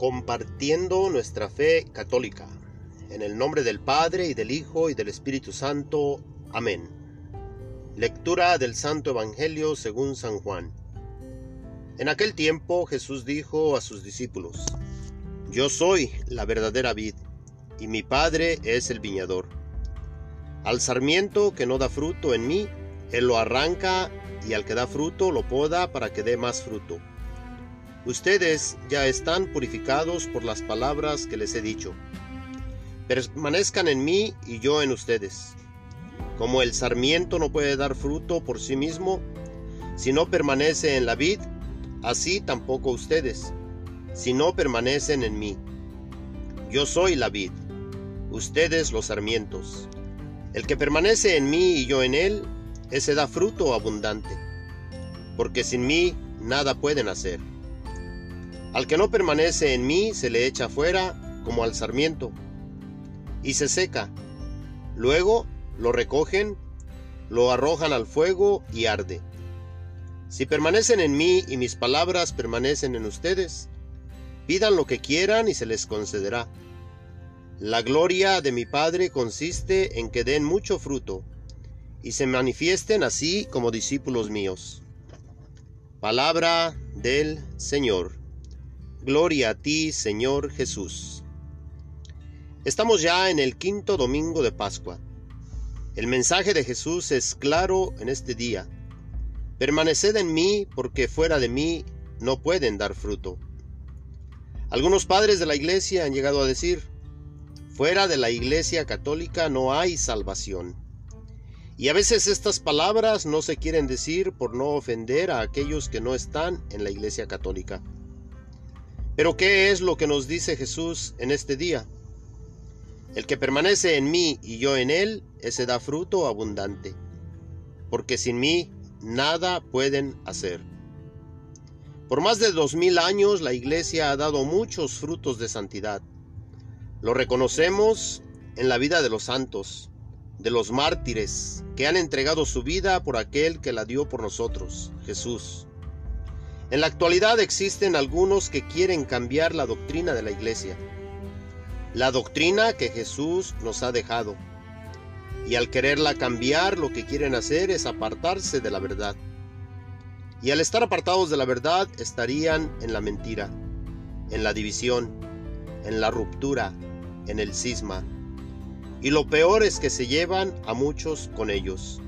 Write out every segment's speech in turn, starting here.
compartiendo nuestra fe católica. En el nombre del Padre y del Hijo y del Espíritu Santo. Amén. Lectura del Santo Evangelio según San Juan. En aquel tiempo Jesús dijo a sus discípulos, Yo soy la verdadera vid, y mi Padre es el viñador. Al sarmiento que no da fruto en mí, Él lo arranca, y al que da fruto lo poda para que dé más fruto. Ustedes ya están purificados por las palabras que les he dicho. Permanezcan en mí y yo en ustedes. Como el sarmiento no puede dar fruto por sí mismo, si no permanece en la vid, así tampoco ustedes, si no permanecen en mí. Yo soy la vid, ustedes los sarmientos. El que permanece en mí y yo en él, ese da fruto abundante, porque sin mí nada pueden hacer. Al que no permanece en mí se le echa fuera como al sarmiento, y se seca. Luego lo recogen, lo arrojan al fuego y arde. Si permanecen en mí y mis palabras permanecen en ustedes, pidan lo que quieran y se les concederá. La gloria de mi Padre consiste en que den mucho fruto y se manifiesten así como discípulos míos. Palabra del Señor. Gloria a ti, Señor Jesús. Estamos ya en el quinto domingo de Pascua. El mensaje de Jesús es claro en este día. Permaneced en mí porque fuera de mí no pueden dar fruto. Algunos padres de la iglesia han llegado a decir, fuera de la iglesia católica no hay salvación. Y a veces estas palabras no se quieren decir por no ofender a aquellos que no están en la iglesia católica. Pero ¿qué es lo que nos dice Jesús en este día? El que permanece en mí y yo en él, ese da fruto abundante, porque sin mí nada pueden hacer. Por más de dos mil años la Iglesia ha dado muchos frutos de santidad. Lo reconocemos en la vida de los santos, de los mártires, que han entregado su vida por aquel que la dio por nosotros, Jesús. En la actualidad existen algunos que quieren cambiar la doctrina de la iglesia, la doctrina que Jesús nos ha dejado. Y al quererla cambiar lo que quieren hacer es apartarse de la verdad. Y al estar apartados de la verdad estarían en la mentira, en la división, en la ruptura, en el cisma. Y lo peor es que se llevan a muchos con ellos.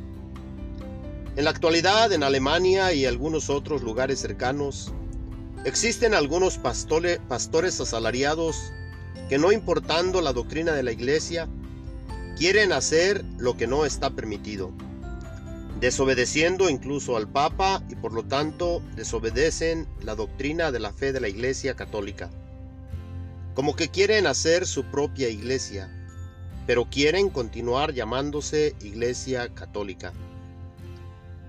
En la actualidad, en Alemania y algunos otros lugares cercanos, existen algunos pastores asalariados que no importando la doctrina de la iglesia, quieren hacer lo que no está permitido, desobedeciendo incluso al Papa y por lo tanto desobedecen la doctrina de la fe de la iglesia católica. Como que quieren hacer su propia iglesia, pero quieren continuar llamándose iglesia católica.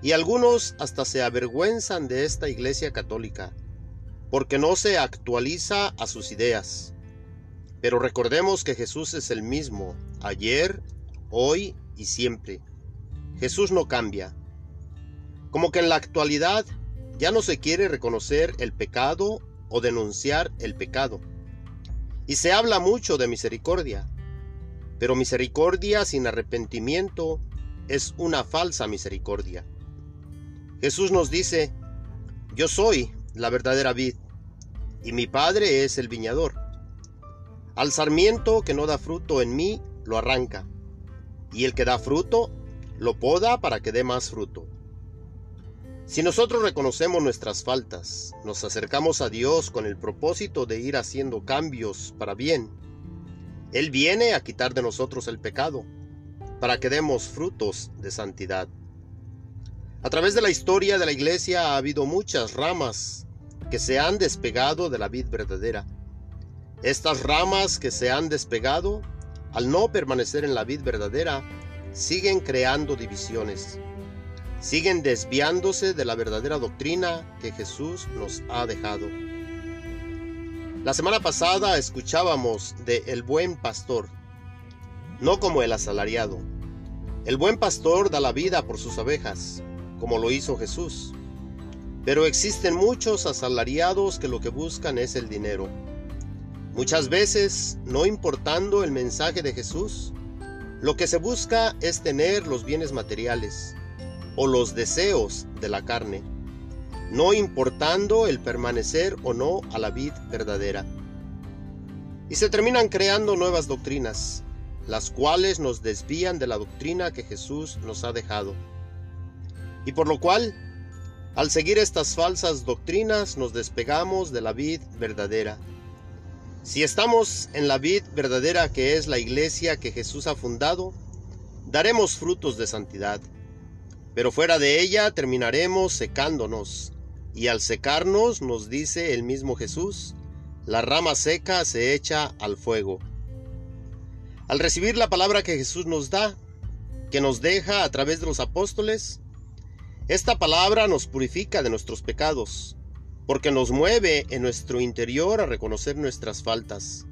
Y algunos hasta se avergüenzan de esta Iglesia católica, porque no se actualiza a sus ideas. Pero recordemos que Jesús es el mismo, ayer, hoy y siempre. Jesús no cambia. Como que en la actualidad ya no se quiere reconocer el pecado o denunciar el pecado. Y se habla mucho de misericordia, pero misericordia sin arrepentimiento es una falsa misericordia. Jesús nos dice, yo soy la verdadera vid, y mi Padre es el viñador. Al sarmiento que no da fruto en mí, lo arranca, y el que da fruto, lo poda para que dé más fruto. Si nosotros reconocemos nuestras faltas, nos acercamos a Dios con el propósito de ir haciendo cambios para bien, Él viene a quitar de nosotros el pecado, para que demos frutos de santidad. A través de la historia de la iglesia ha habido muchas ramas que se han despegado de la vid verdadera. Estas ramas que se han despegado, al no permanecer en la vid verdadera, siguen creando divisiones, siguen desviándose de la verdadera doctrina que Jesús nos ha dejado. La semana pasada escuchábamos de el buen pastor, no como el asalariado. El buen pastor da la vida por sus abejas, como lo hizo Jesús. Pero existen muchos asalariados que lo que buscan es el dinero. Muchas veces, no importando el mensaje de Jesús, lo que se busca es tener los bienes materiales o los deseos de la carne, no importando el permanecer o no a la vid verdadera. Y se terminan creando nuevas doctrinas, las cuales nos desvían de la doctrina que Jesús nos ha dejado. Y por lo cual, al seguir estas falsas doctrinas, nos despegamos de la vid verdadera. Si estamos en la vid verdadera que es la iglesia que Jesús ha fundado, daremos frutos de santidad, pero fuera de ella terminaremos secándonos, y al secarnos, nos dice el mismo Jesús, la rama seca se echa al fuego. Al recibir la palabra que Jesús nos da, que nos deja a través de los apóstoles, esta palabra nos purifica de nuestros pecados, porque nos mueve en nuestro interior a reconocer nuestras faltas.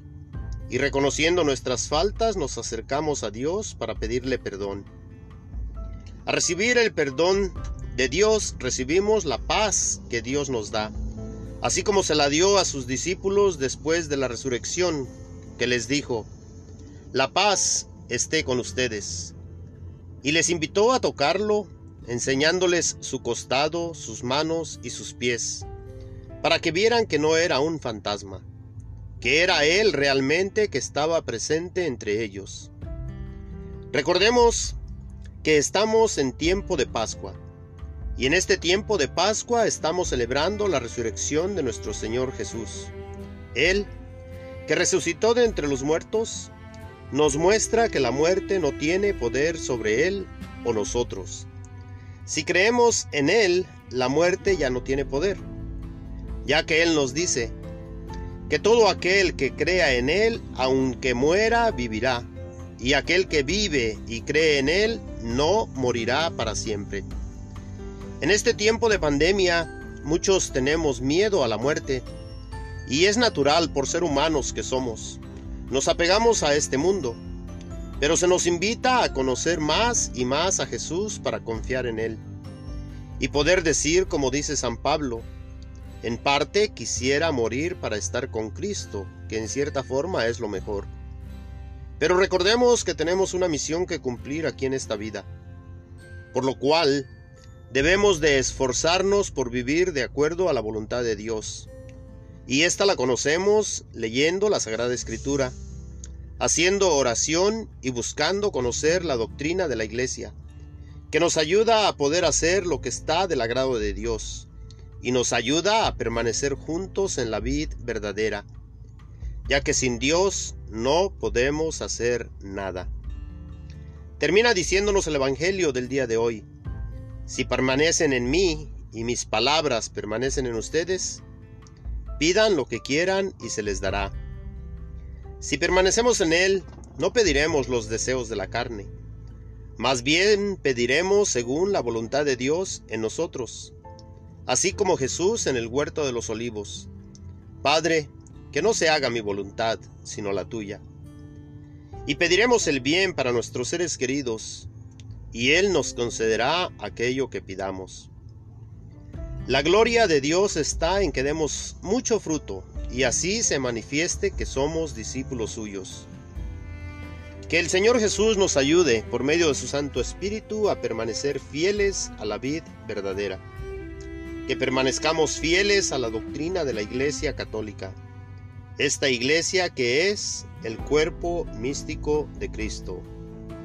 Y reconociendo nuestras faltas nos acercamos a Dios para pedirle perdón. A recibir el perdón de Dios recibimos la paz que Dios nos da, así como se la dio a sus discípulos después de la resurrección, que les dijo, La paz esté con ustedes. Y les invitó a tocarlo, enseñándoles su costado, sus manos y sus pies para que vieran que no era un fantasma, que era Él realmente que estaba presente entre ellos. Recordemos que estamos en tiempo de Pascua, y en este tiempo de Pascua estamos celebrando la resurrección de nuestro Señor Jesús. Él, que resucitó de entre los muertos, nos muestra que la muerte no tiene poder sobre Él o nosotros. Si creemos en Él, la muerte ya no tiene poder ya que Él nos dice que todo aquel que crea en Él, aunque muera, vivirá, y aquel que vive y cree en Él, no morirá para siempre. En este tiempo de pandemia, muchos tenemos miedo a la muerte, y es natural por ser humanos que somos. Nos apegamos a este mundo, pero se nos invita a conocer más y más a Jesús para confiar en Él. Y poder decir, como dice San Pablo, en parte quisiera morir para estar con Cristo, que en cierta forma es lo mejor. Pero recordemos que tenemos una misión que cumplir aquí en esta vida, por lo cual debemos de esforzarnos por vivir de acuerdo a la voluntad de Dios. Y esta la conocemos leyendo la Sagrada Escritura, haciendo oración y buscando conocer la doctrina de la Iglesia, que nos ayuda a poder hacer lo que está del agrado de Dios y nos ayuda a permanecer juntos en la vid verdadera, ya que sin Dios no podemos hacer nada. Termina diciéndonos el Evangelio del día de hoy, si permanecen en mí y mis palabras permanecen en ustedes, pidan lo que quieran y se les dará. Si permanecemos en Él, no pediremos los deseos de la carne, más bien pediremos según la voluntad de Dios en nosotros así como Jesús en el huerto de los olivos. Padre, que no se haga mi voluntad, sino la tuya. Y pediremos el bien para nuestros seres queridos, y Él nos concederá aquello que pidamos. La gloria de Dios está en que demos mucho fruto, y así se manifieste que somos discípulos suyos. Que el Señor Jesús nos ayude, por medio de su Santo Espíritu, a permanecer fieles a la vid verdadera que permanezcamos fieles a la doctrina de la Iglesia Católica, esta Iglesia que es el cuerpo místico de Cristo.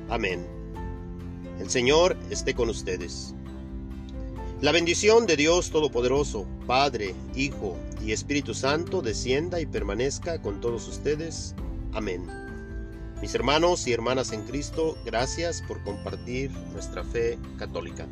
Amén. El Señor esté con ustedes. La bendición de Dios Todopoderoso, Padre, Hijo y Espíritu Santo, descienda y permanezca con todos ustedes. Amén. Mis hermanos y hermanas en Cristo, gracias por compartir nuestra fe católica.